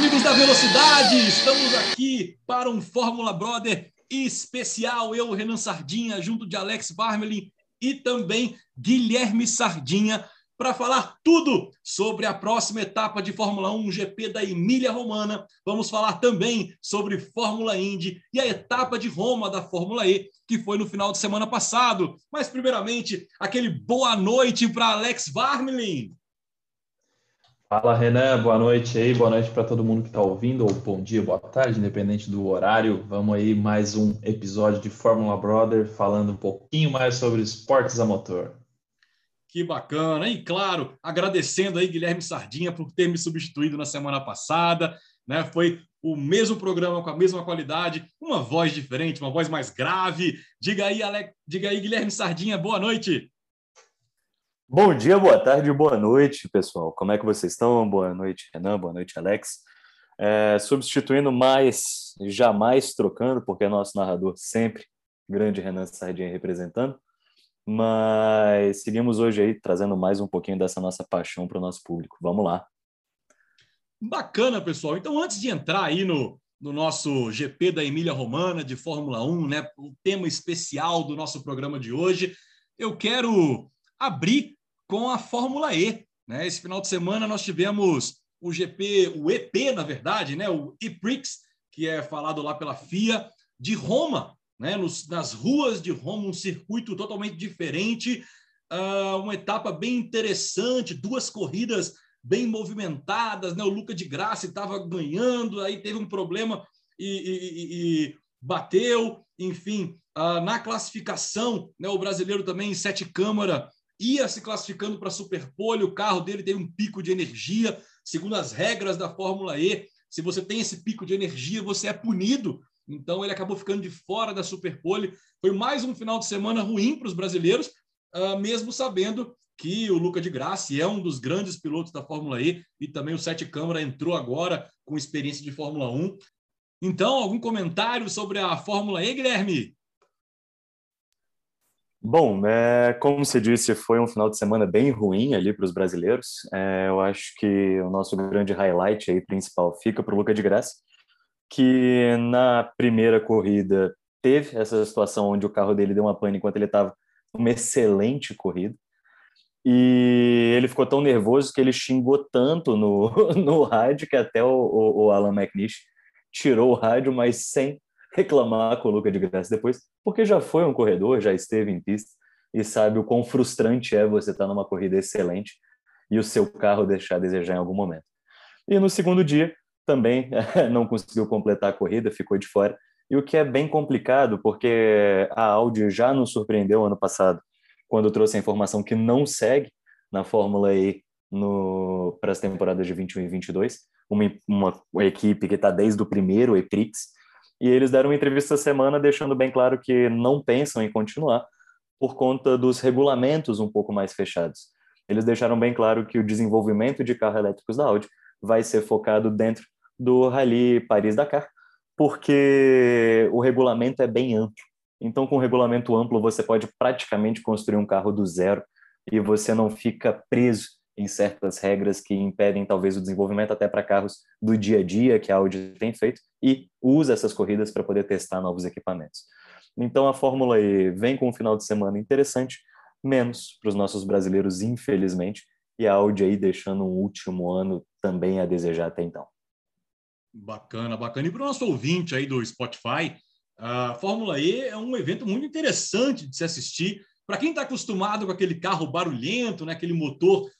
amigos da Velocidade! Estamos aqui para um Fórmula Brother especial. Eu, Renan Sardinha, junto de Alex Barmelin e também Guilherme Sardinha, para falar tudo sobre a próxima etapa de Fórmula 1 GP da Emília Romana. Vamos falar também sobre Fórmula Indy e a etapa de Roma da Fórmula E, que foi no final de semana passado. Mas, primeiramente, aquele boa noite para Alex Barmelin. Fala Renan, boa noite aí, boa noite para todo mundo que está ouvindo, ou bom dia, boa tarde, independente do horário. Vamos aí mais um episódio de Fórmula Brother falando um pouquinho mais sobre esportes a motor. Que bacana, e claro, agradecendo aí Guilherme Sardinha por ter me substituído na semana passada, né? Foi o mesmo programa com a mesma qualidade, uma voz diferente, uma voz mais grave. Diga aí, Alex, diga aí, Guilherme Sardinha, boa noite. Bom dia, boa tarde, boa noite, pessoal. Como é que vocês estão? Boa noite, Renan. Boa noite, Alex. É, substituindo mais, jamais trocando, porque é nosso narrador sempre, grande Renan Sardinha representando. Mas seguimos hoje aí trazendo mais um pouquinho dessa nossa paixão para o nosso público. Vamos lá. Bacana, pessoal. Então, antes de entrar aí no, no nosso GP da Emília Romana de Fórmula 1, né, o tema especial do nosso programa de hoje, eu quero abrir com a Fórmula E. Né? Esse final de semana nós tivemos o GP, o EP, na verdade, né? o E-Prix, que é falado lá pela FIA, de Roma, né? Nos, nas ruas de Roma, um circuito totalmente diferente, uh, uma etapa bem interessante, duas corridas bem movimentadas, né? O Luca de Graça estava ganhando, aí teve um problema e, e, e, bateu, enfim, uh, na classificação, né? O brasileiro também em sete câmara ia se classificando para Superpole, o carro dele teve um pico de energia, segundo as regras da Fórmula E. Se você tem esse pico de energia, você é punido. Então ele acabou ficando de fora da Superpole. Foi mais um final de semana ruim para os brasileiros, uh, mesmo sabendo que o Luca de Grassi é um dos grandes pilotos da Fórmula E e também o Sete Câmara entrou agora com experiência de Fórmula 1. Então, algum comentário sobre a Fórmula E, Guilherme? Bom, é, como você disse, foi um final de semana bem ruim ali para os brasileiros. É, eu acho que o nosso grande highlight aí principal fica para o Luca de Graça, que na primeira corrida teve essa situação onde o carro dele deu uma pane enquanto ele estava numa excelente corrida. E ele ficou tão nervoso que ele xingou tanto no, no rádio que até o, o, o Alan McNish tirou o rádio, mas sem reclamar com o Luca de Graça depois, porque já foi um corredor, já esteve em pista e sabe o quão frustrante é você estar numa corrida excelente e o seu carro deixar a desejar em algum momento. E no segundo dia, também não conseguiu completar a corrida, ficou de fora. E o que é bem complicado, porque a Audi já nos surpreendeu ano passado, quando trouxe a informação que não segue na Fórmula E para as temporadas de 21 e 22, uma, uma, uma equipe que está desde o primeiro EPRIX, e eles deram uma entrevista essa semana deixando bem claro que não pensam em continuar por conta dos regulamentos um pouco mais fechados. Eles deixaram bem claro que o desenvolvimento de carros elétricos da Audi vai ser focado dentro do Rally Paris-Dakar, porque o regulamento é bem amplo. Então, com regulamento amplo, você pode praticamente construir um carro do zero e você não fica preso em certas regras que impedem talvez o desenvolvimento até para carros do dia a dia que a Audi tem feito e usa essas corridas para poder testar novos equipamentos. Então a Fórmula E vem com um final de semana interessante, menos para os nossos brasileiros, infelizmente, e a Audi aí deixando um último ano também a desejar até então. Bacana, bacana. E para o nosso ouvinte aí do Spotify, a Fórmula E é um evento muito interessante de se assistir. Para quem está acostumado com aquele carro barulhento, né, aquele motor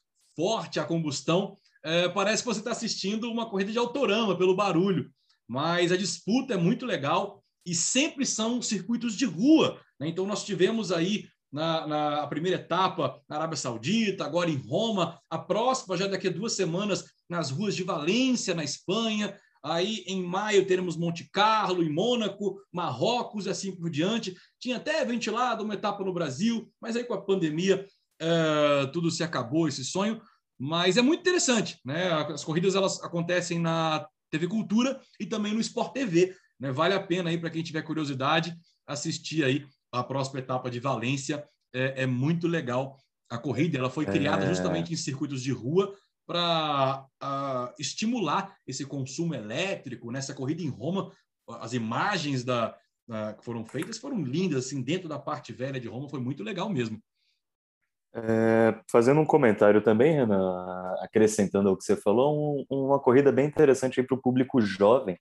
forte a combustão, é, parece que você está assistindo uma corrida de autorama pelo barulho. Mas a disputa é muito legal e sempre são circuitos de rua. Né? Então, nós tivemos aí na, na primeira etapa na Arábia Saudita, agora em Roma, a próxima, já daqui a duas semanas, nas ruas de Valência, na Espanha. Aí, em maio, teremos Monte Carlo, em Mônaco, Marrocos e assim por diante. Tinha até ventilado uma etapa no Brasil, mas aí com a pandemia é, tudo se acabou, esse sonho. Mas é muito interessante, né? As corridas elas acontecem na TV Cultura e também no Sport TV, né? Vale a pena aí para quem tiver curiosidade assistir aí a próxima etapa de Valência. É, é muito legal a corrida. Ela foi criada é... justamente em circuitos de rua para estimular esse consumo elétrico nessa corrida em Roma. As imagens da, da, que foram feitas foram lindas, assim, dentro da parte velha de Roma, foi muito legal mesmo. É, fazendo um comentário também, Renan, acrescentando ao que você falou, um, uma corrida bem interessante para o público jovem,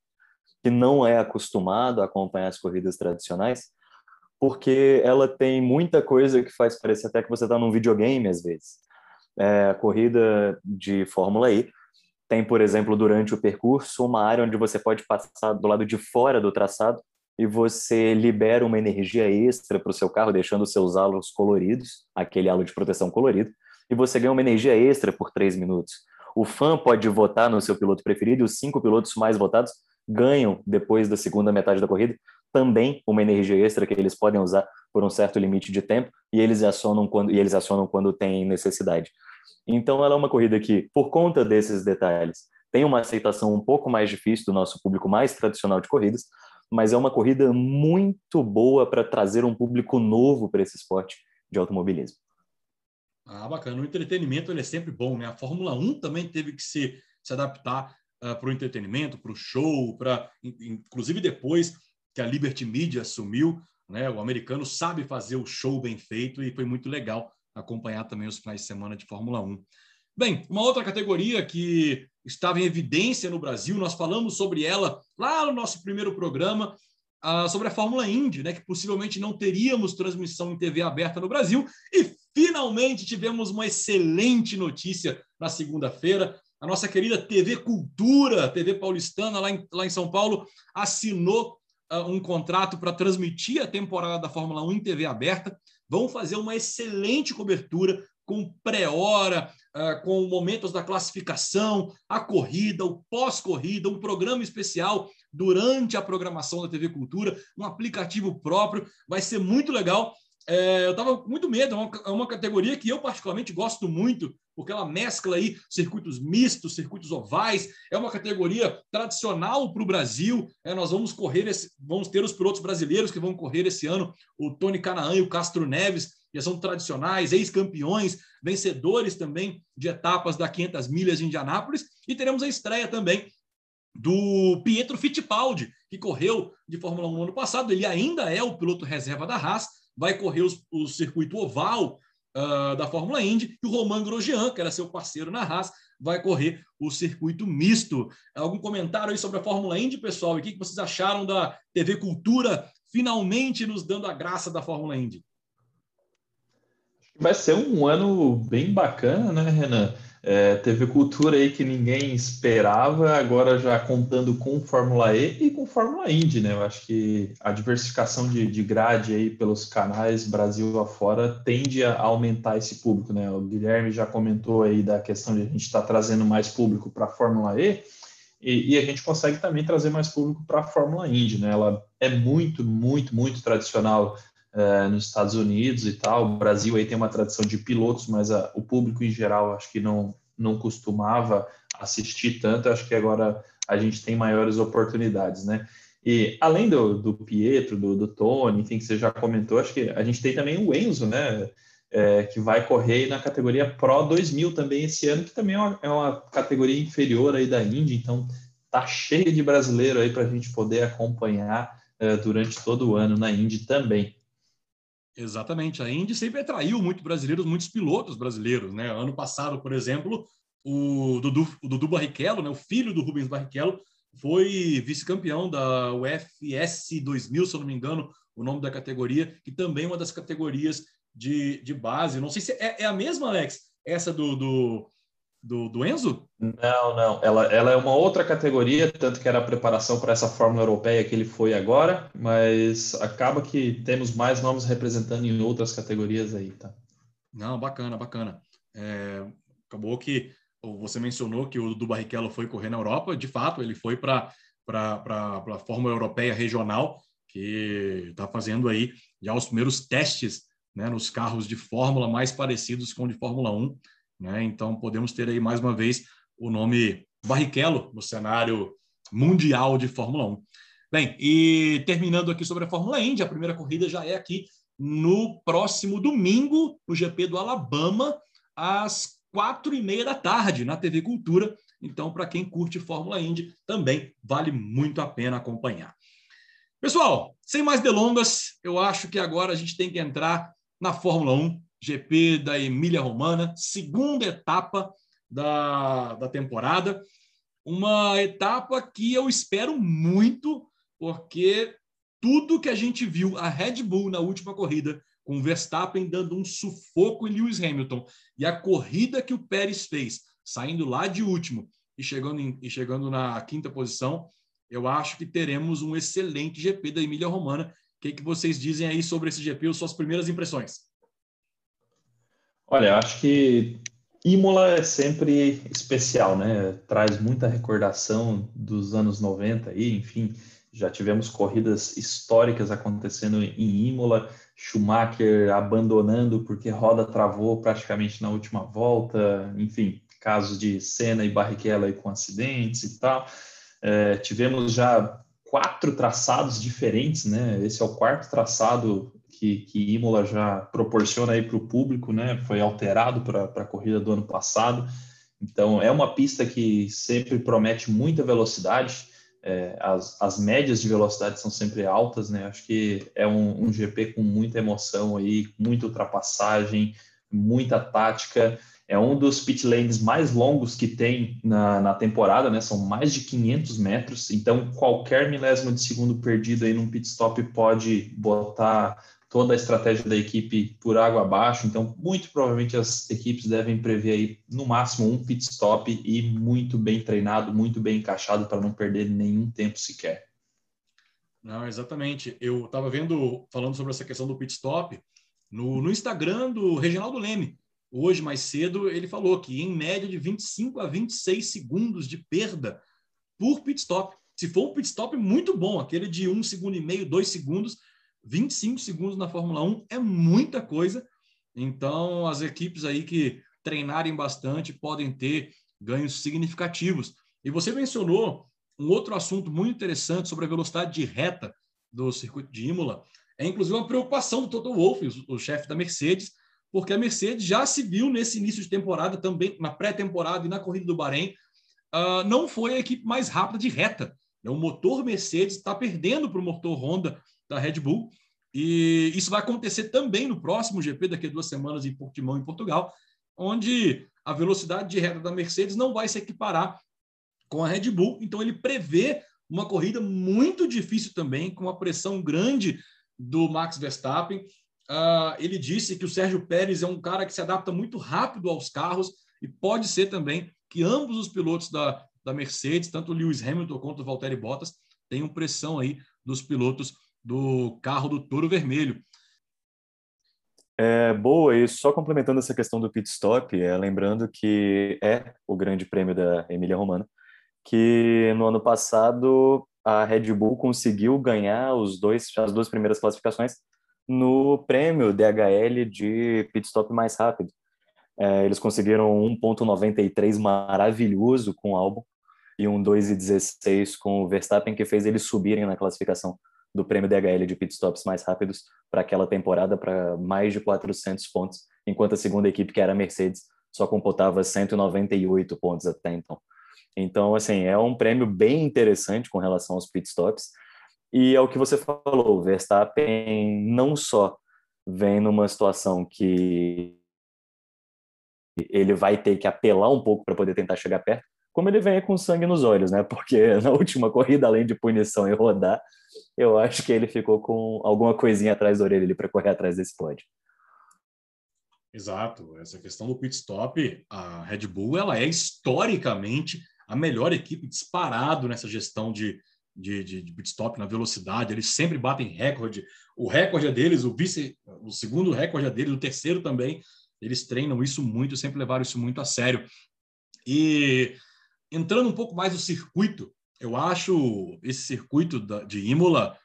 que não é acostumado a acompanhar as corridas tradicionais, porque ela tem muita coisa que faz parecer até que você está num videogame às vezes. É, a corrida de Fórmula E tem, por exemplo, durante o percurso, uma área onde você pode passar do lado de fora do traçado e você libera uma energia extra para o seu carro, deixando os seus halos coloridos, aquele halo de proteção colorido, e você ganha uma energia extra por três minutos. O fã pode votar no seu piloto preferido e os cinco pilotos mais votados ganham, depois da segunda metade da corrida, também uma energia extra que eles podem usar por um certo limite de tempo e eles acionam quando, e eles acionam quando tem necessidade. Então, ela é uma corrida que, por conta desses detalhes, tem uma aceitação um pouco mais difícil do nosso público mais tradicional de corridas, mas é uma corrida muito boa para trazer um público novo para esse esporte de automobilismo. Ah, bacana. O entretenimento ele é sempre bom, né? A Fórmula 1 também teve que se, se adaptar uh, ah, para o entretenimento, para o show, para inclusive depois que a Liberty Media assumiu, né? O americano sabe fazer o show bem feito e foi muito legal acompanhar também os finais de semana de Fórmula 1. Bem, uma outra categoria que estava em evidência no Brasil, nós falamos sobre ela lá no nosso primeiro programa, uh, sobre a Fórmula Indy, né, que possivelmente não teríamos transmissão em TV aberta no Brasil, e finalmente tivemos uma excelente notícia na segunda-feira. A nossa querida TV Cultura, TV paulistana, lá em, lá em São Paulo, assinou uh, um contrato para transmitir a temporada da Fórmula 1 em TV aberta. Vão fazer uma excelente cobertura com pré-hora, uh, com momentos da classificação, a corrida, o pós-corrida, um programa especial durante a programação da TV Cultura, um aplicativo próprio. Vai ser muito legal. É, eu estava com muito medo, é uma, é uma, categoria que eu particularmente gosto muito, porque ela mescla aí circuitos mistos, circuitos ovais, é uma categoria tradicional para o Brasil. É, nós vamos correr, esse, vamos ter os pilotos brasileiros que vão correr esse ano, o Tony Canaan e o Castro Neves, já são tradicionais, ex-campeões, vencedores também de etapas da 500 milhas de Indianápolis, e teremos a estreia também do Pietro Fittipaldi, que correu de Fórmula 1 no ano passado, ele ainda é o piloto reserva da Haas, vai correr os, o circuito oval uh, da Fórmula Indy, e o Romain Grosjean, que era seu parceiro na Haas, vai correr o circuito misto. Algum comentário aí sobre a Fórmula Indy, pessoal? E o que vocês acharam da TV Cultura finalmente nos dando a graça da Fórmula Indy? Vai ser um ano bem bacana, né, Renan? É, teve cultura aí que ninguém esperava, agora já contando com Fórmula E e com Fórmula Indy, né? Eu acho que a diversificação de, de grade aí pelos canais Brasil afora tende a aumentar esse público, né? O Guilherme já comentou aí da questão de a gente estar tá trazendo mais público para a Fórmula E, e, e, a gente consegue também trazer mais público para a Fórmula Indy, né? Ela é muito, muito, muito tradicional é, nos Estados Unidos e tal. O Brasil aí tem uma tradição de pilotos, mas a, o público em geral acho que não, não costumava assistir tanto. Acho que agora a gente tem maiores oportunidades, né? E além do, do Pietro, do, do Tony, enfim, que você já comentou, acho que a gente tem também o Enzo, né? É, que vai correr na categoria Pro 2000 também esse ano, que também é uma, é uma categoria inferior aí da Indy, então tá cheio de brasileiro aí para a gente poder acompanhar é, durante todo o ano na Indy também. Exatamente. A Indy sempre atraiu muitos brasileiros, muitos pilotos brasileiros. Né? Ano passado, por exemplo, o Dudu, o Dudu Barrichello, né? o filho do Rubens Barrichello, foi vice-campeão da UFS 2000, se eu não me engano, o nome da categoria, que também é uma das categorias de, de base. Não sei se é, é a mesma, Alex, essa do, do, do, do Enzo? Não, não. Ela, ela é uma outra categoria, tanto que era a preparação para essa Fórmula Europeia que ele foi agora, mas acaba que temos mais nomes representando em outras categorias aí, tá? Não, bacana, bacana. É, acabou que você mencionou que o do Barrichello foi correr na Europa, de fato, ele foi para a Fórmula Europeia Regional, que está fazendo aí já os primeiros testes né, nos carros de Fórmula mais parecidos com o de Fórmula 1. Né? Então, podemos ter aí mais uma vez o nome Barrichello no cenário mundial de Fórmula 1. Bem, e terminando aqui sobre a Fórmula Indy, a primeira corrida já é aqui no próximo domingo, no GP do Alabama, às quatro e meia da tarde na TV Cultura. Então, para quem curte Fórmula Indy, também vale muito a pena acompanhar. Pessoal, sem mais delongas, eu acho que agora a gente tem que entrar na Fórmula 1, GP da Emília Romana, segunda etapa da, da temporada. Uma etapa que eu espero muito, porque tudo que a gente viu a Red Bull na última corrida, com Verstappen dando um sufoco em Lewis Hamilton, e a corrida que o Pérez fez, saindo lá de último e chegando, em, e chegando na quinta posição, eu acho que teremos um excelente GP da Emília Romana. O que, que vocês dizem aí sobre esse GP, suas primeiras impressões? Olha, acho que Imola é sempre especial, né? Traz muita recordação dos anos 90 aí, enfim, já tivemos corridas históricas acontecendo em Imola, Schumacher abandonando porque roda travou praticamente na última volta, enfim, casos de Senna e Barrichello com acidentes e tal. É, tivemos já quatro traçados diferentes, né? Esse é o quarto traçado que, que Imola já proporciona aí para o público, né? Foi alterado para a corrida do ano passado. Então, é uma pista que sempre promete muita velocidade. É, as, as médias de velocidade são sempre altas, né? Acho que é um, um GP com muita emoção aí, muita ultrapassagem, muita tática é um dos pit lanes mais longos que tem na, na, temporada, né? São mais de 500 metros, então qualquer milésimo de segundo perdido aí num pit stop pode botar toda a estratégia da equipe por água abaixo. Então, muito provavelmente as equipes devem prever aí no máximo um pit stop e muito bem treinado, muito bem encaixado para não perder nenhum tempo sequer. Não, exatamente. Eu estava vendo, falando sobre essa questão do pit stop, no, no Instagram do Reginaldo Leme hoje mais cedo, ele falou que em média de 25 a 26 segundos de perda por pit stop. Se for um pit stop muito bom, aquele de um segundo e meio, dois segundos, 25 segundos na Fórmula 1 é muita coisa. Então, as equipes aí que treinarem bastante podem ter ganhos significativos. E você mencionou um outro assunto muito interessante sobre a velocidade de reta do circuito de Imola. É inclusive uma preocupação do Toto Wolff, o chefe da Mercedes, porque a Mercedes já se viu nesse início de temporada, também na pré-temporada e na corrida do Bahrein, uh, não foi a equipe mais rápida de reta. O motor Mercedes está perdendo para o motor Honda da Red Bull, e isso vai acontecer também no próximo GP, daqui a duas semanas, em Portimão, em Portugal, onde a velocidade de reta da Mercedes não vai se equiparar com a Red Bull. Então, ele prevê uma corrida muito difícil também, com uma pressão grande do Max Verstappen. Uh, ele disse que o Sérgio Pérez é um cara que se adapta muito rápido aos carros e pode ser também que ambos os pilotos da, da Mercedes, tanto Lewis Hamilton quanto o Valtteri Bottas, tenham pressão aí dos pilotos do carro do Toro Vermelho. É, boa, e só complementando essa questão do pit stop, é, lembrando que é o grande prêmio da Emília Romana, que no ano passado a Red Bull conseguiu ganhar os dois, as duas primeiras classificações no prêmio DHL de pit stop mais rápido. É, eles conseguiram 1.93 maravilhoso com o álbum e um 2.16 com o Verstappen, que fez eles subirem na classificação do prêmio DHL de pit stops mais rápidos para aquela temporada para mais de 400 pontos, enquanto a segunda equipe, que era a Mercedes, só computava 198 pontos até então. Então, assim, é um prêmio bem interessante com relação aos pit stops. E é o que você falou, o Verstappen não só vem numa situação que ele vai ter que apelar um pouco para poder tentar chegar perto, como ele vem com sangue nos olhos, né? Porque na última corrida, além de punição e rodar, eu acho que ele ficou com alguma coisinha atrás da orelha ali para correr atrás desse pódio. Exato. Essa questão do pit stop, a Red Bull ela é historicamente a melhor equipe disparado nessa gestão de, de, de, de pit stop na velocidade, eles sempre batem recorde. O recorde é deles, o vice, o segundo recorde é deles, o terceiro também. Eles treinam isso muito, sempre levaram isso muito a sério. E entrando um pouco mais no circuito, eu acho esse circuito de Imola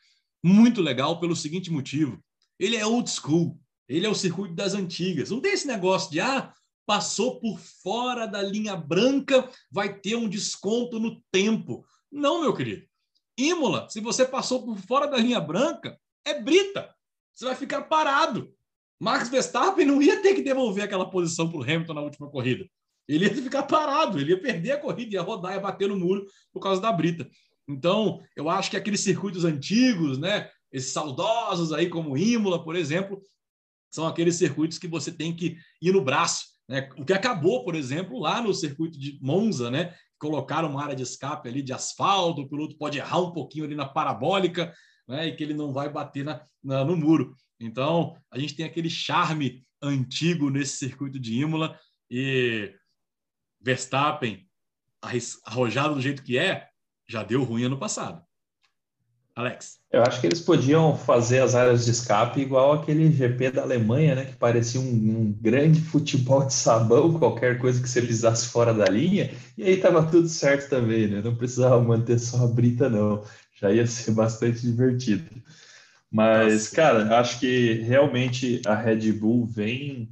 muito legal pelo seguinte motivo: ele é old school, ele é o circuito das antigas. Não tem esse negócio de ah, passou por fora da linha branca, vai ter um desconto no tempo. Não, meu querido. Imola, se você passou por fora da linha branca, é brita. Você vai ficar parado. Max Verstappen não ia ter que devolver aquela posição para o Hamilton na última corrida. Ele ia ficar parado, ele ia perder a corrida, ia rodar, ia bater no muro por causa da brita. Então, eu acho que aqueles circuitos antigos, né, esses saudosos aí, como Imola, por exemplo, são aqueles circuitos que você tem que ir no braço. Né? O que acabou, por exemplo, lá no circuito de Monza, né? Colocaram uma área de escape ali de asfalto, o piloto pode errar um pouquinho ali na parabólica, né? E que ele não vai bater na, na, no muro. Então, a gente tem aquele charme antigo nesse circuito de Imola e Verstappen, arrojado do jeito que é, já deu ruim ano passado. Alex. Eu acho que eles podiam fazer as áreas de escape igual aquele GP da Alemanha, né? Que parecia um, um, grande futebol de sabão, qualquer coisa que você pisasse fora da linha, e aí tava tudo certo também, né? Não precisava manter só a brita, não. Já ia ser bastante divertido. Mas, Nossa. cara, acho que realmente a Red Bull vem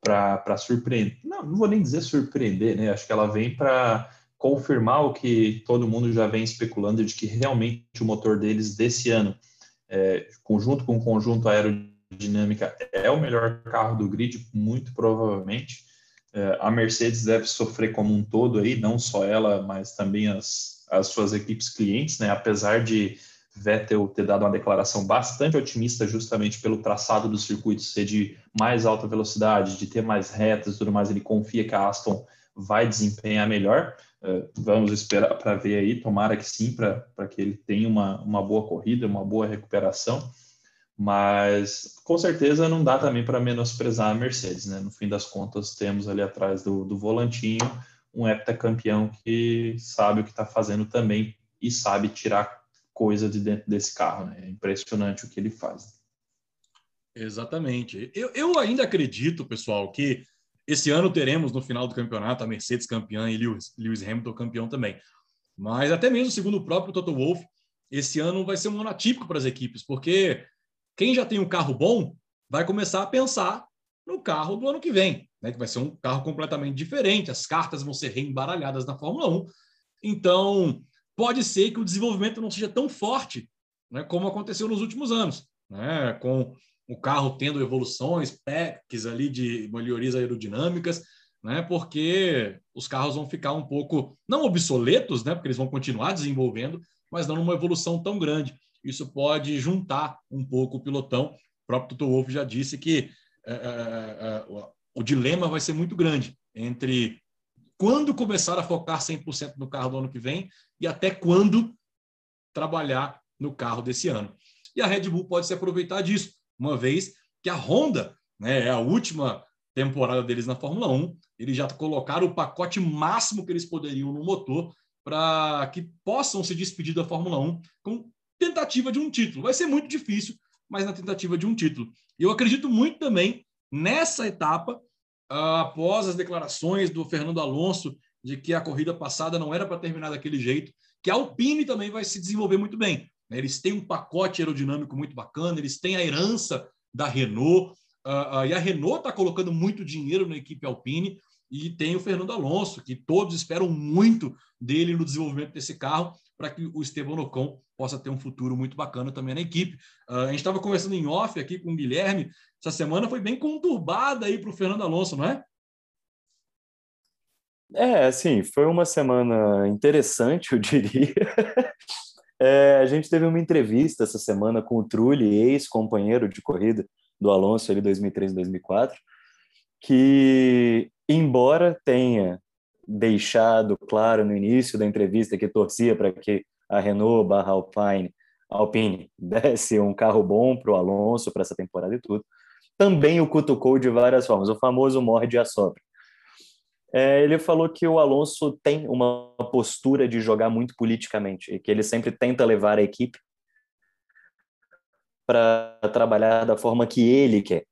para surpreender. Não, não vou nem dizer surpreender, né? Acho que ela vem para confirmar o que todo mundo já vem especulando de que realmente o motor deles desse ano, é, conjunto com o conjunto aerodinâmica, é o melhor carro do grid, muito provavelmente. É, a Mercedes deve sofrer como um todo aí, não só ela, mas também as, as suas equipes clientes, né? Apesar de Vettel ter dado uma declaração bastante otimista justamente pelo traçado do circuito ser de mais alta velocidade, de ter mais retas e tudo mais, ele confia que a Aston vai desempenhar melhor. Uh, vamos esperar para ver aí, tomara que sim, para que ele tenha uma, uma boa corrida, uma boa recuperação. Mas com certeza não dá também para menosprezar a Mercedes, né? No fim das contas, temos ali atrás do, do volantinho um heptacampeão que sabe o que está fazendo também e sabe tirar coisa de dentro desse carro, né? É impressionante o que ele faz. Exatamente. Eu, eu ainda acredito, pessoal, que esse ano teremos no final do campeonato a Mercedes campeã e Lewis, Lewis Hamilton campeão também. Mas até mesmo segundo o próprio Toto Wolff, esse ano vai ser um ano atípico para as equipes, porque quem já tem um carro bom vai começar a pensar no carro do ano que vem, né? que vai ser um carro completamente diferente, as cartas vão ser reembaralhadas na Fórmula 1. Então, pode ser que o desenvolvimento não seja tão forte né, como aconteceu nos últimos anos, né, com o carro tendo evoluções, packs ali de melhorias aerodinâmicas, né? Porque os carros vão ficar um pouco não obsoletos, né? Porque eles vão continuar desenvolvendo, mas não numa evolução tão grande. Isso pode juntar um pouco o pilotão. O próprio Toto Wolff já disse que é, é, é, o dilema vai ser muito grande entre quando começar a focar 100% no carro do ano que vem e até quando trabalhar no carro desse ano. E a Red Bull pode se aproveitar disso uma vez que a Honda né, é a última temporada deles na Fórmula 1, eles já colocaram o pacote máximo que eles poderiam no motor para que possam se despedir da Fórmula 1 com tentativa de um título. Vai ser muito difícil, mas na tentativa de um título. Eu acredito muito também nessa etapa, após as declarações do Fernando Alonso de que a corrida passada não era para terminar daquele jeito, que a Alpine também vai se desenvolver muito bem. Né? Eles têm um pacote aerodinâmico muito bacana, eles têm a herança da Renault, uh, uh, e a Renault está colocando muito dinheiro na equipe Alpine, e tem o Fernando Alonso, que todos esperam muito dele no desenvolvimento desse carro, para que o Esteban Ocon possa ter um futuro muito bacana também na equipe. Uh, a gente estava conversando em off aqui com o Guilherme, essa semana foi bem conturbada aí para o Fernando Alonso, não é? É, assim, foi uma semana interessante, eu diria. É, a gente teve uma entrevista essa semana com o Trulli, ex-companheiro de corrida do Alonso ali 2003 2004, que embora tenha deixado claro no início da entrevista que torcia para que a Renault barra Alpine, Alpine desse um carro bom para o Alonso para essa temporada e tudo, também o cutucou de várias formas, o famoso morde a sopra. É, ele falou que o Alonso tem uma postura de jogar muito politicamente e que ele sempre tenta levar a equipe para trabalhar da forma que ele quer.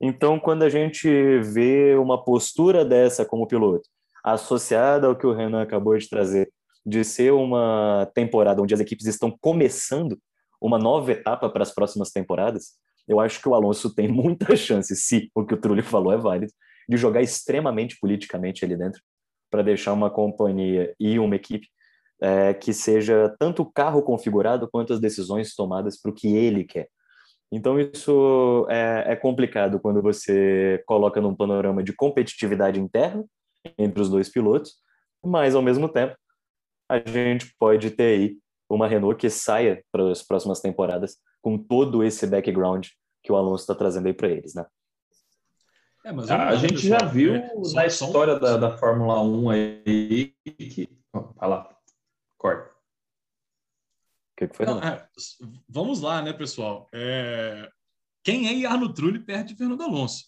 Então, quando a gente vê uma postura dessa como piloto, associada ao que o Renan acabou de trazer, de ser uma temporada onde as equipes estão começando uma nova etapa para as próximas temporadas, eu acho que o Alonso tem muita chance, se o que o Trulli falou é válido, de jogar extremamente politicamente ali dentro, para deixar uma companhia e uma equipe é, que seja tanto o carro configurado quanto as decisões tomadas para o que ele quer. Então, isso é, é, complicado quando você coloca num panorama de competitividade interna entre os dois pilotos, mas, ao mesmo tempo, a gente pode ter aí uma Renault que saia para as próximas temporadas com todo esse background que o Alonso está trazendo aí para eles, né? É, mas a, gente pessoal, já viu é, na história da, da Fórmula 1 aí que. Vai lá, corta. O que, que foi? Não, é, vamos lá, né, pessoal? É, quem é Arno Trulli perto de Fernando Alonso?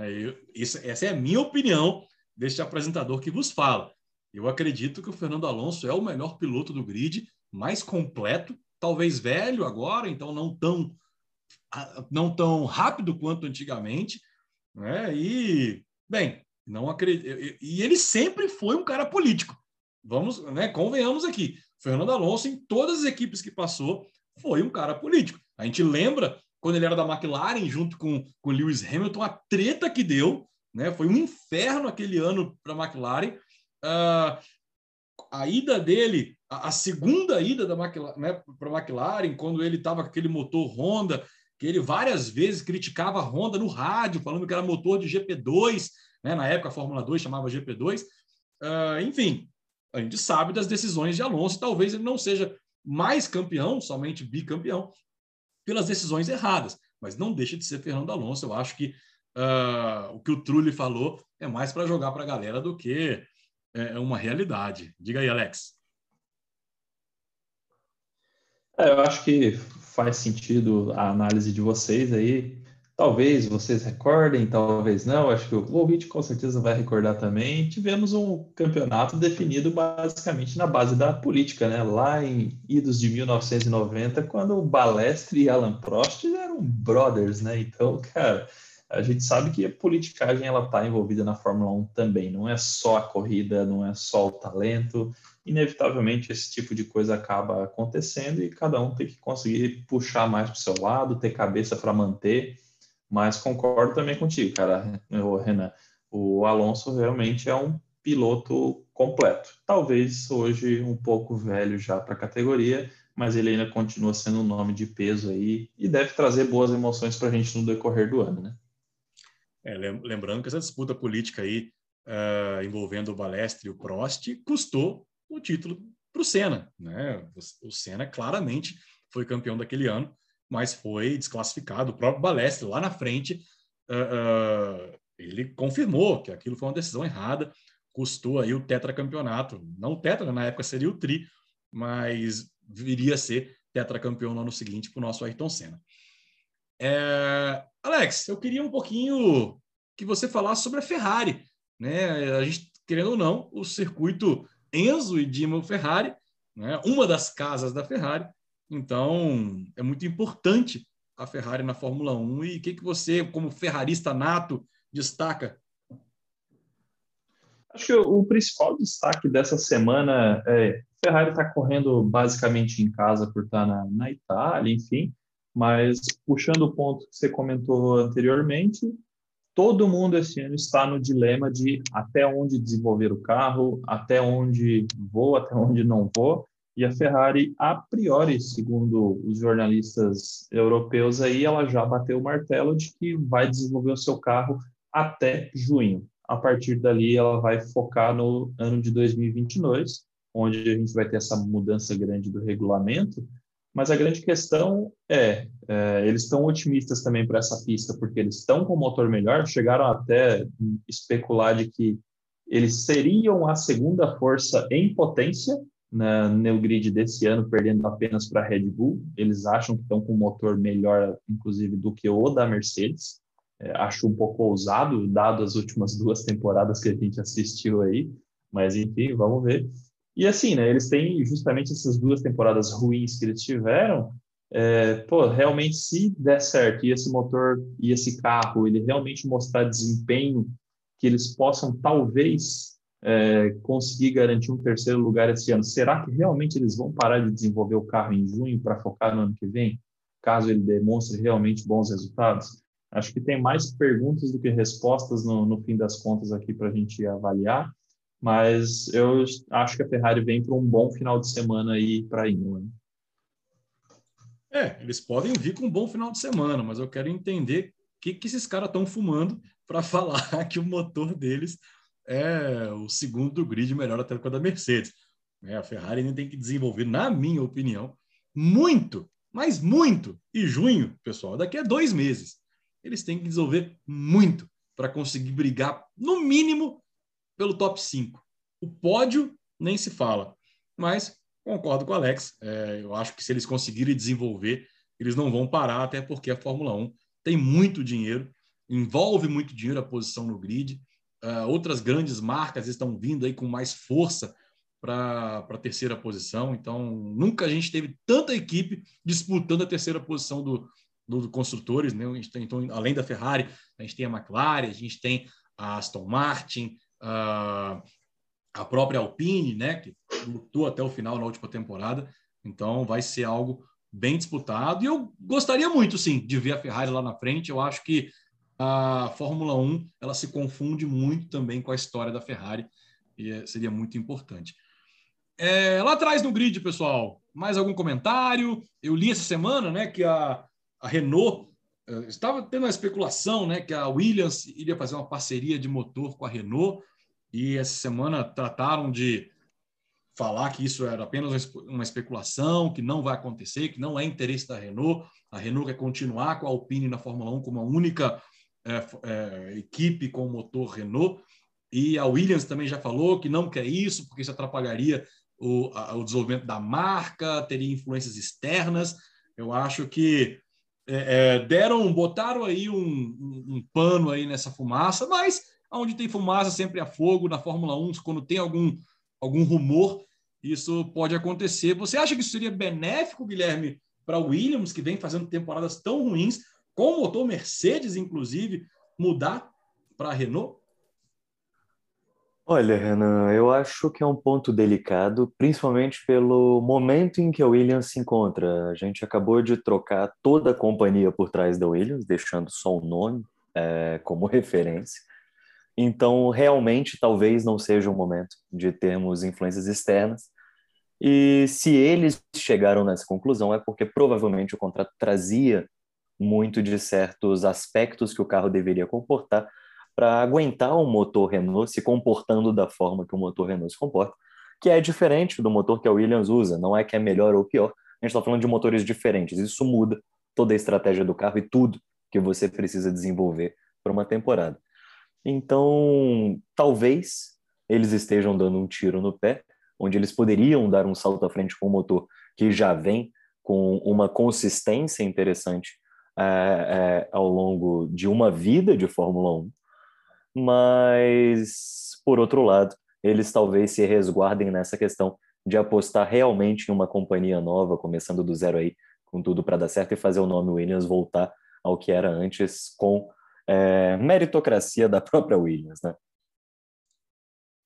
É, eu, isso, essa é a minha opinião deste apresentador que vos fala. Eu acredito que o Fernando Alonso é o melhor piloto do grid, mais completo, talvez velho agora, então não tão não tão rápido quanto antigamente, né? E, bem, não acredito. E ele sempre foi um cara político. Vamos, né? Convenhamos aqui. Fernando Alonso, em todas as equipes que passou, foi um cara político. A gente lembra quando ele era da McLaren, junto com, com Lewis Hamilton, a treta que deu, né? Foi um inferno aquele ano para a McLaren. Uh, a ida dele, a, a segunda ida da McLaren, né, para a McLaren, quando ele estava com aquele motor Honda, que ele várias vezes criticava a Honda no rádio, falando que era motor de GP2, né? na época a Fórmula 2 chamava GP2. Uh, ah, enfim, a gente sabe das decisões de Alonso, talvez ele não seja mais campeão, somente bicampeão, pelas decisões erradas, mas não deixa de ser Fernando Alonso. Eu acho que uh, o que o Trulli falou é mais para jogar para a galera do que é, é uma realidade. Diga aí, Alex. É, eu acho que faz sentido a análise de vocês aí. Talvez vocês recordem, talvez não. Acho que o ouvinte com certeza vai recordar também. Tivemos um campeonato definido basicamente na base da política, né? Lá em idos de 1990, quando o Balestre e Alan Prost eram brothers, né? Então, cara, a gente sabe que a politicagem ela está envolvida na Fórmula 1 também. Não é só a corrida, não é só o talento inevitavelmente esse tipo de coisa acaba acontecendo e cada um tem que conseguir puxar mais para o seu lado, ter cabeça para manter. Mas concordo também contigo, cara, Renan. O Alonso realmente é um piloto completo. Talvez hoje um pouco velho já para a categoria, mas ele ainda continua sendo um nome de peso aí e deve trazer boas emoções para a gente no decorrer do ano, né? É, lembrando que essa disputa política aí uh, envolvendo o Balestre e o Prost custou o título para o Senna. Né? O Senna claramente foi campeão daquele ano, mas foi desclassificado. O próprio Balestre, lá na frente, uh, uh, ele confirmou que aquilo foi uma decisão errada, custou aí o tetracampeonato. Não o tetra, na época seria o tri, mas viria a ser tetracampeão no ano seguinte para o nosso Ayrton Senna. É... Alex, eu queria um pouquinho que você falasse sobre a Ferrari. Né? A gente, querendo ou não, o circuito Enzo e Dimo Ferrari, né? uma das casas da Ferrari. Então, é muito importante a Ferrari na Fórmula 1. E o que, que você, como ferrarista nato, destaca? Acho que o principal destaque dessa semana é Ferrari está correndo basicamente em casa por estar na, na Itália, enfim, mas puxando o ponto que você comentou anteriormente, todo mundo esse ano está no dilema de até onde desenvolver o carro, até onde vou, até onde não vou. E a Ferrari, a priori, segundo os jornalistas europeus aí, ela já bateu o martelo de que vai desenvolver o seu carro até junho. A partir dali, ela vai focar no ano de 2022, onde a gente vai ter essa mudança grande do regulamento, mas a grande questão é, é eles estão otimistas também para essa pista, porque eles estão com o motor melhor, chegaram até especular de que eles seriam a segunda força em potência na, no grid desse ano, perdendo apenas para a Red Bull. Eles acham que estão com um motor melhor, inclusive, do que o da Mercedes. É, acho um pouco ousado, dado as últimas duas temporadas que a gente assistiu aí, mas enfim, vamos ver. E assim, né, eles têm justamente essas duas temporadas ruins que eles tiveram. É, pô, realmente, se der certo e esse motor e esse carro, ele realmente mostrar desempenho que eles possam talvez é, conseguir garantir um terceiro lugar esse ano, será que realmente eles vão parar de desenvolver o carro em junho para focar no ano que vem, caso ele demonstre realmente bons resultados? Acho que tem mais perguntas do que respostas no, no fim das contas aqui para a gente avaliar mas eu acho que a Ferrari vem para um bom final de semana aí para Imola. É, eles podem vir com um bom final de semana, mas eu quero entender o que, que esses caras estão fumando para falar que o motor deles é o segundo do grid melhor até com a da Mercedes. É, a Ferrari ainda tem que desenvolver, na minha opinião, muito, mas muito. E junho, pessoal, daqui a dois meses, eles têm que desenvolver muito para conseguir brigar, no mínimo, pelo top 5. O pódio nem se fala. Mas concordo com o Alex. É, eu acho que se eles conseguirem desenvolver, eles não vão parar, até porque a Fórmula 1 tem muito dinheiro, envolve muito dinheiro a posição no grid. Uh, outras grandes marcas estão vindo aí com mais força para a terceira posição. Então, nunca a gente teve tanta equipe disputando a terceira posição do, do, do construtores. Né? Tem, então, além da Ferrari, a gente tem a McLaren, a gente tem a Aston Martin, a própria Alpine, né, que lutou até o final na última temporada. Então, vai ser algo bem disputado. E eu gostaria muito, sim, de ver a Ferrari lá na frente. Eu acho que a Fórmula 1 ela se confunde muito também com a história da Ferrari e é, seria muito importante. É, lá atrás no grid, pessoal, mais algum comentário? Eu li essa semana né, que a, a Renault estava tendo uma especulação né, que a Williams iria fazer uma parceria de motor com a Renault e essa semana trataram de falar que isso era apenas uma especulação, que não vai acontecer, que não é interesse da Renault. A Renault quer continuar com a Alpine na Fórmula 1 como a única é, é, equipe com motor Renault. E a Williams também já falou que não quer isso, porque isso atrapalharia o, a, o desenvolvimento da marca, teria influências externas. Eu acho que é, é deram, botaram aí um, um, um pano aí nessa fumaça, mas onde tem fumaça sempre há fogo. Na Fórmula 1, quando tem algum, algum rumor, isso pode acontecer. Você acha que isso seria benéfico, Guilherme, para Williams, que vem fazendo temporadas tão ruins, com o motor Mercedes, inclusive, mudar para a Renault? Olha, Renan, eu acho que é um ponto delicado, principalmente pelo momento em que a Williams se encontra. A gente acabou de trocar toda a companhia por trás da Williams, deixando só o nome é, como referência. Então, realmente, talvez não seja o momento de termos influências externas. E se eles chegaram nessa conclusão, é porque provavelmente o contrato trazia muito de certos aspectos que o carro deveria comportar para aguentar um motor Renault se comportando da forma que o motor Renault se comporta, que é diferente do motor que a Williams usa. Não é que é melhor ou pior, a gente está falando de motores diferentes. Isso muda toda a estratégia do carro e tudo que você precisa desenvolver para uma temporada. Então, talvez eles estejam dando um tiro no pé, onde eles poderiam dar um salto à frente com o motor que já vem com uma consistência interessante é, é, ao longo de uma vida de Fórmula 1. Mas, por outro lado, eles talvez se resguardem nessa questão de apostar realmente em uma companhia nova, começando do zero aí, com tudo para dar certo e fazer o nome Williams voltar ao que era antes, com é, meritocracia da própria Williams, né?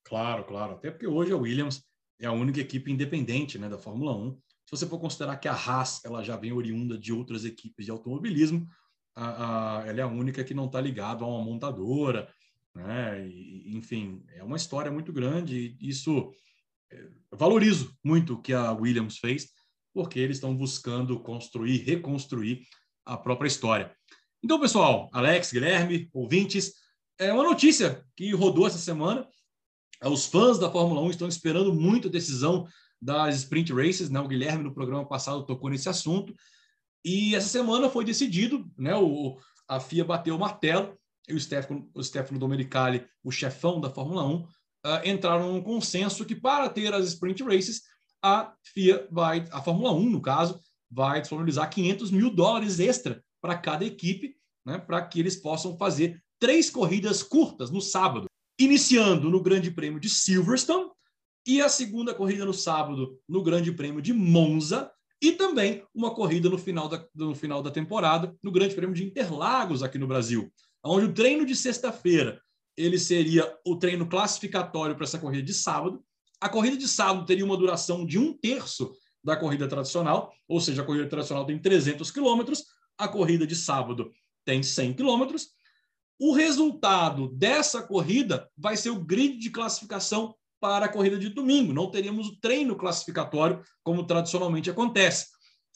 Claro, claro. Até porque hoje a Williams é a única equipe independente né, da Fórmula 1. Se você for considerar que a Haas ela já vem oriunda de outras equipes de automobilismo, a, a, ela é a única que não está ligada a uma montadora. Né? E, enfim, é uma história muito grande. E isso é, valorizo muito o que a Williams fez, porque eles estão buscando construir, reconstruir a própria história. Então, pessoal, Alex, Guilherme, ouvintes, é uma notícia que rodou essa semana. Os fãs da Fórmula 1 estão esperando muito a decisão das sprint races. Né? O Guilherme, no programa passado, tocou nesse assunto. E essa semana foi decidido, né? O, a FIA bateu o martelo e o Stefano, o Stefano Domenicali, o chefão da Fórmula 1, uh, ah, entraram num consenso que para ter as sprint races, a FIA vai, a Fórmula 1, no caso, vai disponibilizar 500 mil dólares extra para cada equipe, né, para que eles possam fazer três corridas curtas no sábado, iniciando no Grande Prêmio de Silverstone e a segunda corrida no sábado no Grande Prêmio de Monza e também uma corrida no final da, no final da temporada no Grande Prêmio de Interlagos aqui no Brasil, onde o treino de sexta-feira ele seria o treino classificatório para essa corrida de sábado. A corrida de sábado teria uma duração de um terço da corrida tradicional, ou seja, a corrida tradicional tem 300 quilômetros, a corrida de sábado tem 100 quilômetros. O resultado dessa corrida vai ser o grid de classificação para a corrida de domingo. Não teríamos o treino classificatório como tradicionalmente acontece.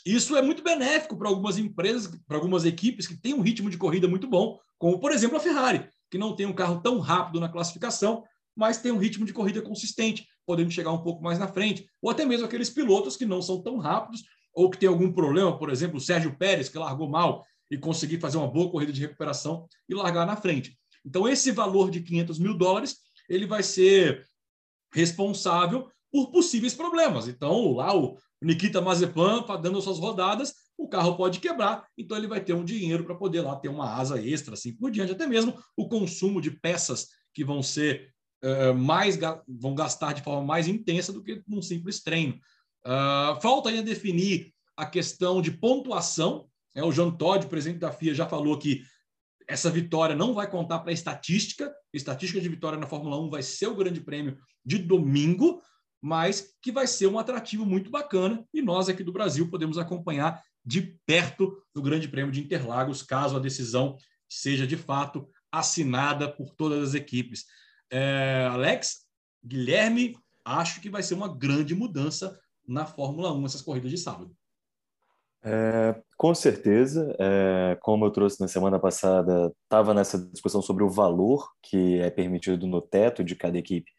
isso é muito benéfico para algumas empresas, para algumas equipes que têm um ritmo de corrida muito bom, como por exemplo a Ferrari, que não tem um carro tão rápido na classificação, mas tem um ritmo de corrida consistente, podendo chegar um pouco mais na frente, ou até mesmo aqueles pilotos que não são tão rápidos ou que tem algum problema, por exemplo, o Sérgio Pérez, que largou mal e conseguir fazer uma boa corrida de recuperação e largar na frente. Então, esse valor de 500 mil dólares, ele vai ser responsável por possíveis problemas. Então, lá o Nikita Mazepan dando suas rodadas, o carro pode quebrar, então ele vai ter um dinheiro para poder lá ter uma asa extra, assim por diante. Até mesmo o consumo de peças que vão ser uh, mais vão gastar de forma mais intensa do que num simples treino. Uh, falta ainda definir a questão de pontuação. Né? O João Todd, presidente da FIA, já falou que essa vitória não vai contar para a estatística. Estatística de vitória na Fórmula 1 vai ser o grande prêmio de domingo, mas que vai ser um atrativo muito bacana e nós aqui do Brasil podemos acompanhar de perto o Grande Prêmio de Interlagos, caso a decisão seja de fato assinada por todas as equipes. É, Alex, Guilherme, acho que vai ser uma grande mudança na Fórmula 1 essas corridas de sábado. É, com certeza, é, como eu trouxe na semana passada, estava nessa discussão sobre o valor que é permitido no teto de cada equipe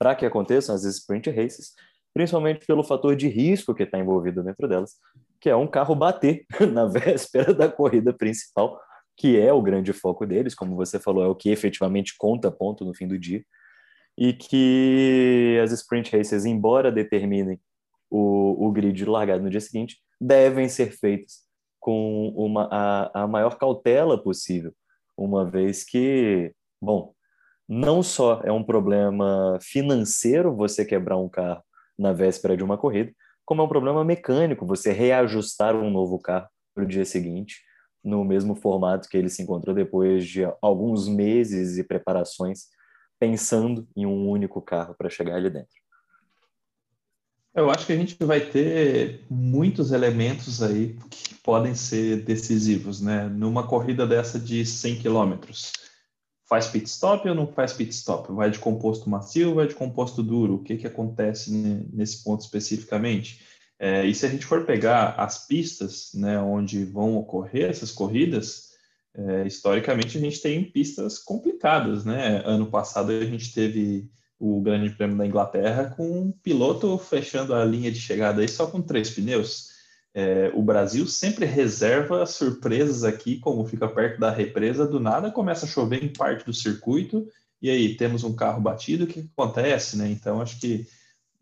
para que aconteçam as sprint races, principalmente pelo fator de risco que está envolvido dentro delas, que é um carro bater na véspera da corrida principal, que é o grande foco deles, como você falou, é o que efetivamente conta ponto no fim do dia, e que as sprint races, embora determinem o, o grid largado no dia seguinte, devem ser feitas com uma, a, a maior cautela possível, uma vez que, bom, não só é um problema financeiro você quebrar um carro na véspera de uma corrida, como é um problema mecânico você reajustar um novo carro para o dia seguinte, no mesmo formato que ele se encontrou depois de alguns meses e preparações, pensando em um único carro para chegar ali dentro. Eu acho que a gente vai ter muitos elementos aí que podem ser decisivos, né? Numa corrida dessa de 100 quilômetros, faz pit stop ou não faz pit stop? Vai de composto macio ou vai de composto duro? O que, que acontece nesse ponto especificamente? É, e se a gente for pegar as pistas, né, onde vão ocorrer essas corridas, é, historicamente a gente tem pistas complicadas, né? Ano passado a gente teve o Grande Prêmio da Inglaterra com um piloto fechando a linha de chegada aí só com três pneus. É, o Brasil sempre reserva surpresas aqui, como fica perto da represa, do nada começa a chover em parte do circuito, e aí temos um carro batido, o que acontece, né? Então acho que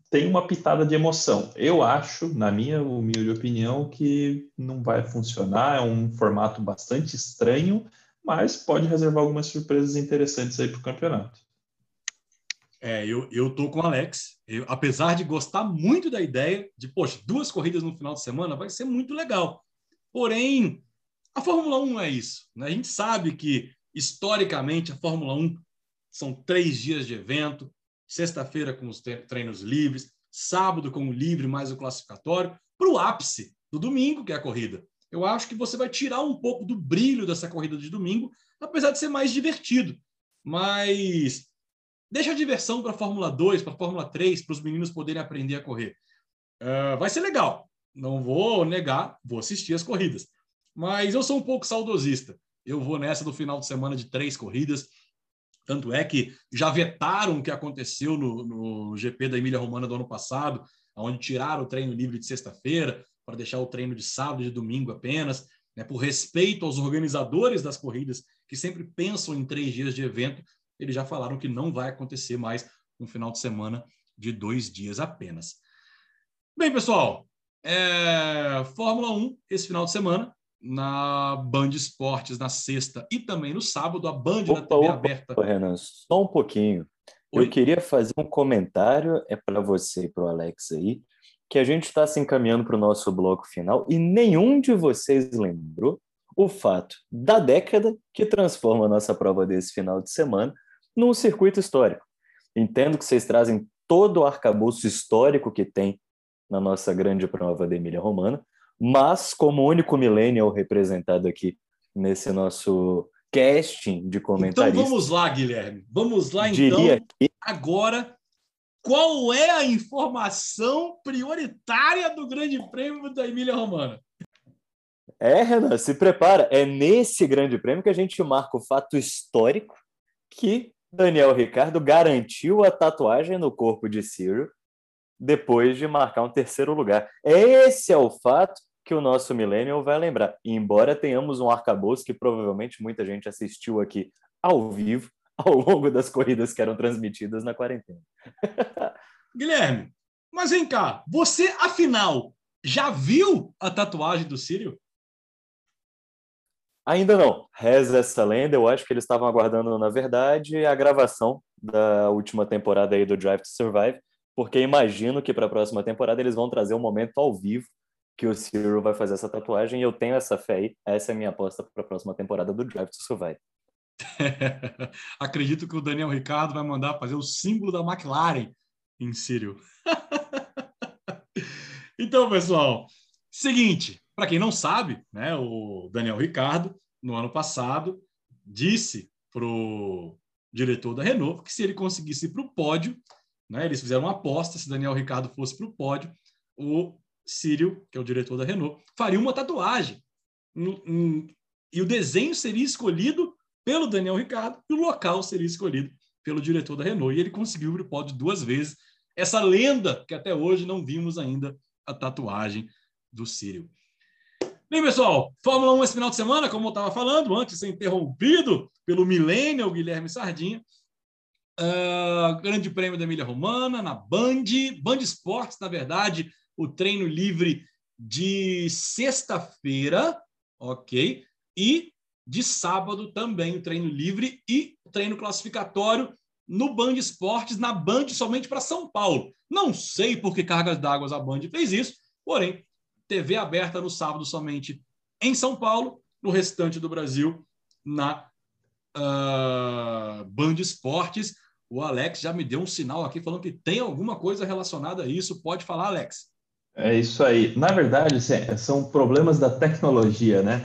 tem uma pitada de emoção. Eu acho, na minha humilde opinião, que não vai funcionar, é um formato bastante estranho, mas pode reservar algumas surpresas interessantes aí para o campeonato. É, eu, eu tô com o Alex. Eu, apesar de gostar muito da ideia de, poxa, duas corridas no final de semana vai ser muito legal. Porém, a Fórmula 1 não é isso. Né? A gente sabe que, historicamente, a Fórmula 1 são três dias de evento, sexta-feira com os treinos livres, sábado com o livre mais o classificatório, para o ápice do domingo, que é a corrida. Eu acho que você vai tirar um pouco do brilho dessa corrida de domingo, apesar de ser mais divertido. Mas Deixa a diversão para a Fórmula 2, para a Fórmula 3, para os meninos poderem aprender a correr. Uh, vai ser legal. Não vou negar, vou assistir as corridas. Mas eu sou um pouco saudosista. Eu vou nessa do final de semana de três corridas. Tanto é que já vetaram o que aconteceu no, no GP da Emília Romana do ano passado, onde tiraram o treino livre de sexta-feira para deixar o treino de sábado e de domingo apenas, né, por respeito aos organizadores das corridas, que sempre pensam em três dias de evento eles já falaram que não vai acontecer mais um final de semana de dois dias apenas. Bem, pessoal, é... Fórmula 1 esse final de semana na Band Esportes na sexta e também no sábado, a Band opa, na TV opa, aberta. Renan, só um pouquinho. Oi? Eu queria fazer um comentário, é para você e para o Alex aí, que a gente está se encaminhando para o nosso bloco final e nenhum de vocês lembrou o fato da década que transforma a nossa prova desse final de semana num circuito histórico. Entendo que vocês trazem todo o arcabouço histórico que tem na nossa grande prova da Emília Romana, mas como único millennial representado aqui nesse nosso casting de comentários. Então vamos lá, Guilherme. Vamos lá então. Que... Agora qual é a informação prioritária do Grande Prêmio da Emília Romana? É, Renan, se prepara. É nesse Grande Prêmio que a gente marca o fato histórico que Daniel Ricardo garantiu a tatuagem no corpo de Ciro depois de marcar um terceiro lugar. Esse é o fato que o nosso Millennial vai lembrar. E embora tenhamos um arcabouço que provavelmente muita gente assistiu aqui ao vivo, ao longo das corridas que eram transmitidas na quarentena. Guilherme, mas vem cá, você afinal já viu a tatuagem do Sírio? Ainda não. Reza essa lenda. Eu acho que eles estavam aguardando, na verdade, a gravação da última temporada aí do Drive to Survive, porque imagino que para a próxima temporada eles vão trazer um momento ao vivo que o Ciro vai fazer essa tatuagem e eu tenho essa fé aí. Essa é a minha aposta para a próxima temporada do Drive to Survive. Acredito que o Daniel Ricardo vai mandar fazer o símbolo da McLaren em Sírio. então, pessoal, seguinte, para quem não sabe, né, o Daniel Ricardo, no ano passado, disse para o diretor da Renault que se ele conseguisse ir para o pódio, né, eles fizeram uma aposta, se Daniel Ricardo fosse para o pódio, o Sírio, que é o diretor da Renault, faria uma tatuagem. E o desenho seria escolhido pelo Daniel Ricardo e o local seria escolhido pelo diretor da Renault. E ele conseguiu o pódio duas vezes. Essa lenda que até hoje não vimos ainda a tatuagem do Círio. Bem, pessoal, Fórmula 1 esse final de semana, como eu estava falando, antes de ser interrompido pelo Millennial Guilherme Sardinha. Uh, grande Prêmio da Emília Romana, na Band, Band Esportes, na verdade, o treino livre de sexta-feira, ok? E de sábado também o treino livre e treino classificatório no Band Esportes, na Band somente para São Paulo. Não sei por que cargas d'água a Band fez isso, porém, TV aberta no sábado somente em São Paulo, no restante do Brasil, na uh, Band Esportes. O Alex já me deu um sinal aqui falando que tem alguma coisa relacionada a isso. Pode falar, Alex. É isso aí. Na verdade, são problemas da tecnologia, né?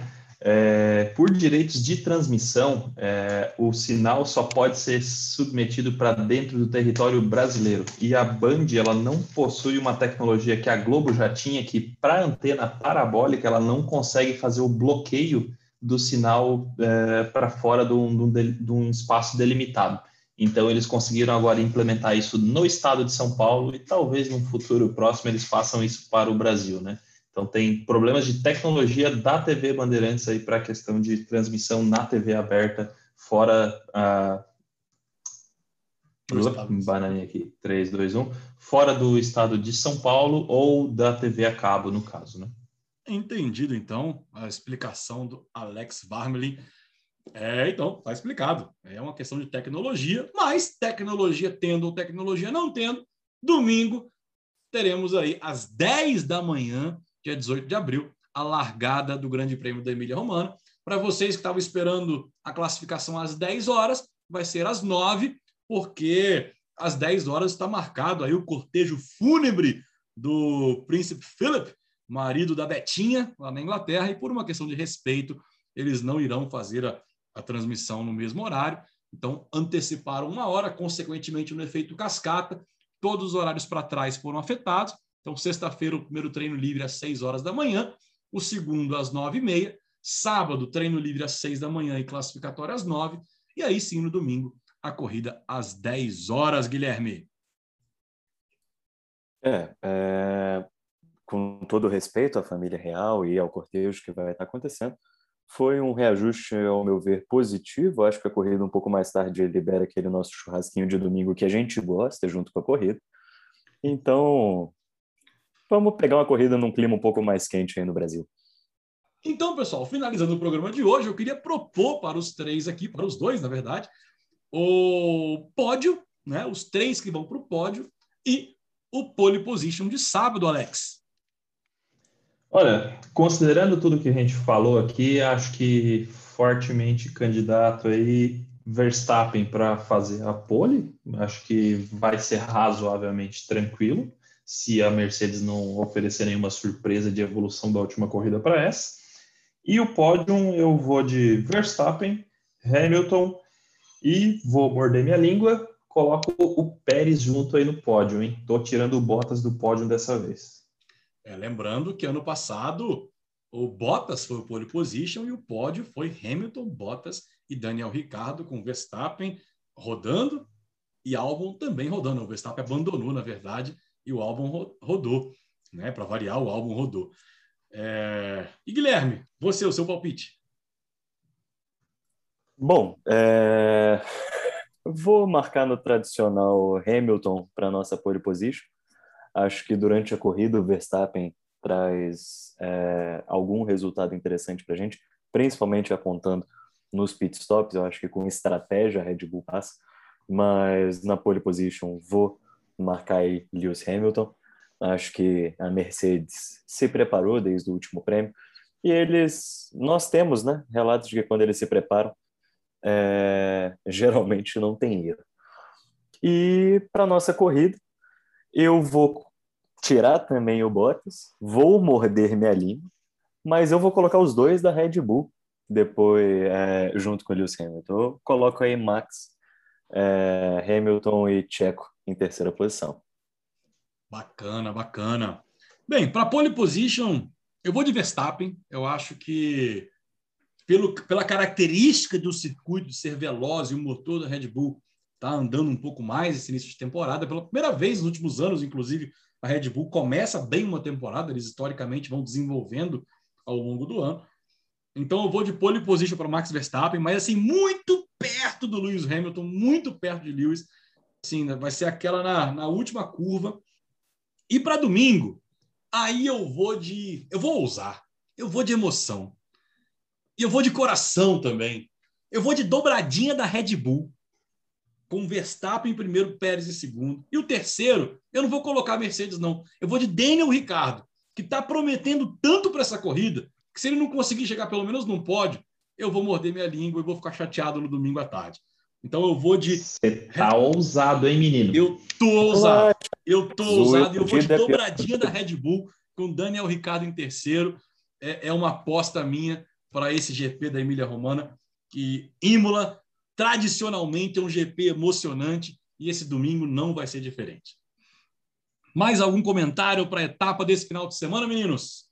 É, por direitos de transmissão, é, o sinal só pode ser submetido para dentro do território brasileiro. E a Band ela não possui uma tecnologia que a Globo já tinha, que para antena parabólica ela não consegue fazer o bloqueio do sinal é, para fora de um, de um espaço delimitado. Então, eles conseguiram agora implementar isso no estado de São Paulo e talvez num futuro próximo eles façam isso para o Brasil, né? Então, tem problemas de tecnologia da TV Bandeirantes aí para a questão de transmissão na TV aberta, fora a. Bananinha aqui, 3, 2, 1. Fora do estado de São Paulo ou da TV a cabo, no caso, né? Entendido, então, a explicação do Alex Varmelin. É, então, está explicado. É uma questão de tecnologia, mas tecnologia tendo ou tecnologia não tendo, domingo teremos aí às 10 da manhã dia 18 de abril, a largada do Grande Prêmio da Emília Romana. Para vocês que estavam esperando a classificação às 10 horas, vai ser às 9, porque às 10 horas está marcado aí o cortejo fúnebre do príncipe Philip, marido da Betinha, lá na Inglaterra, e por uma questão de respeito, eles não irão fazer a, a transmissão no mesmo horário. Então, anteciparam uma hora, consequentemente, no efeito cascata, todos os horários para trás foram afetados. Então, sexta-feira, o primeiro treino livre às 6 horas da manhã, o segundo às 9 e meia, sábado, treino livre às 6 da manhã e classificatório às 9, e aí sim, no domingo, a corrida às 10 horas, Guilherme. É, é, com todo respeito à família real e ao cortejo que vai estar acontecendo, foi um reajuste, ao meu ver, positivo. Acho que a corrida um pouco mais tarde libera aquele nosso churrasquinho de domingo que a gente gosta, junto com a corrida. Então, vamos pegar uma corrida num clima um pouco mais quente aí no Brasil. Então, pessoal, finalizando o programa de hoje, eu queria propor para os três aqui, para os dois, na verdade, o pódio, né? Os três que vão para o pódio e o pole position de sábado, Alex. Olha, considerando tudo que a gente falou aqui, acho que fortemente candidato aí Verstappen para fazer a pole. Acho que vai ser razoavelmente tranquilo se a Mercedes não oferecer nenhuma surpresa de evolução da última corrida para essa. E o pódio eu vou de Verstappen, Hamilton e vou morder minha língua, coloco o Pérez junto aí no pódio, hein? Tô tirando o Bottas do pódio dessa vez. É, lembrando que ano passado o Bottas foi o pole position e o pódio foi Hamilton, Bottas e Daniel Ricardo com Verstappen rodando e Albon também rodando. O Verstappen abandonou, na verdade, e o Albon rodou, né? Para variar, o Albon rodou. É... E Guilherme, você, o seu palpite? Bom, é... vou marcar no tradicional Hamilton para nossa pole position. Acho que durante a corrida o Verstappen traz é, algum resultado interessante para a gente, principalmente apontando nos pit stops. Eu acho que com estratégia a Red Bull passa, mas na pole position vou marcar aí Lewis Hamilton. Acho que a Mercedes se preparou desde o último prêmio e eles, nós temos, né, relatos de que quando eles se preparam, é, geralmente não tem erro. E para nossa corrida, eu vou tirar também o Bottas, vou morder minha língua, mas eu vou colocar os dois da Red Bull depois, é, junto com o Lewis Hamilton. Eu coloco aí Max, é, Hamilton e Checo em terceira posição. Bacana, bacana. Bem, para pole position, eu vou de Verstappen. Eu acho que pelo, pela característica do circuito ser veloz e o motor da Red Bull está andando um pouco mais esse início de temporada, pela primeira vez nos últimos anos, inclusive, a Red Bull começa bem uma temporada, eles historicamente vão desenvolvendo ao longo do ano. Então eu vou de pole position para Max Verstappen, mas assim, muito perto do Lewis Hamilton, muito perto de Lewis. Assim, vai ser aquela na, na última curva. E para domingo, aí eu vou de. Eu vou ousar. Eu vou de emoção. E eu vou de coração também. Eu vou de dobradinha da Red Bull. Com Verstappen em primeiro, Pérez em segundo. E o terceiro, eu não vou colocar Mercedes, não. Eu vou de Daniel Ricardo, que está prometendo tanto para essa corrida, que se ele não conseguir chegar pelo menos num pódio, eu vou morder minha língua e vou ficar chateado no domingo à tarde. Então eu vou de. Você tá ousado, hein, menino? Eu tô ousado. Eu tô ousado e eu vou de dobradinha da Red Bull com Daniel Ricardo em terceiro. É, é uma aposta minha para esse GP da Emília Romana, que Imola tradicionalmente é um GP emocionante e esse domingo não vai ser diferente. Mais algum comentário para a etapa desse final de semana, meninos?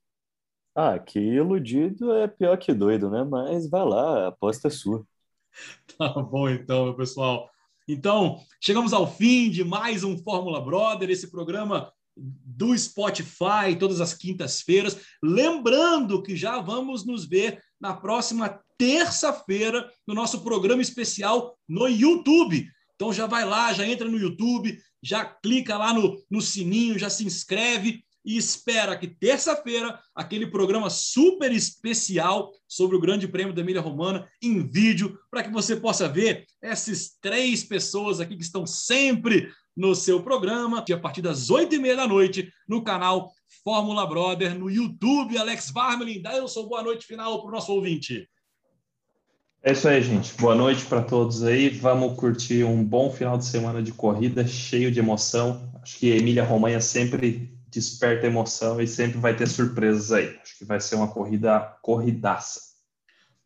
Ah, que iludido é pior que doido, né? Mas vai lá, a aposta é sua. Tá bom, então, meu pessoal. Então, chegamos ao fim de mais um Fórmula Brother, esse programa do Spotify, todas as quintas-feiras. Lembrando que já vamos nos ver na próxima terça-feira no nosso programa especial no YouTube. Então já vai lá, já entra no YouTube, já clica lá no, no sininho, já se inscreve e espera que terça-feira aquele programa super especial sobre o Grande Prêmio da Emília Romana em vídeo para que você possa ver essas três pessoas aqui que estão sempre no seu programa, a partir das oito e meia da noite, no canal Fórmula Brother, no YouTube. Alex Varmelin, dá eu sou boa noite final para o nosso ouvinte. É isso aí, gente. Boa noite para todos aí. Vamos curtir um bom final de semana de corrida, cheio de emoção. Acho que a Emília Romanha sempre desperta emoção e sempre vai ter surpresas aí. Acho que vai ser uma corrida corridaça.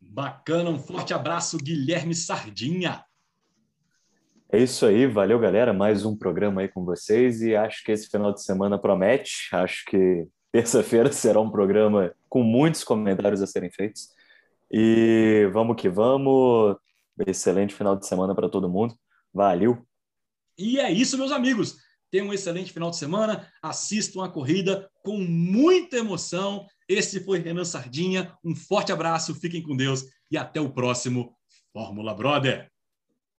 Bacana, um forte abraço, Guilherme Sardinha. É isso aí, valeu galera, mais um programa aí com vocês e acho que esse final de semana promete, acho que terça-feira será um programa com muitos comentários a serem feitos e vamos que vamos, excelente final de semana para todo mundo, valeu! E é isso meus amigos, tenham um excelente final de semana, assistam a corrida com muita emoção, esse foi Renan Sardinha, um forte abraço, fiquem com Deus e até o próximo Fórmula Brother!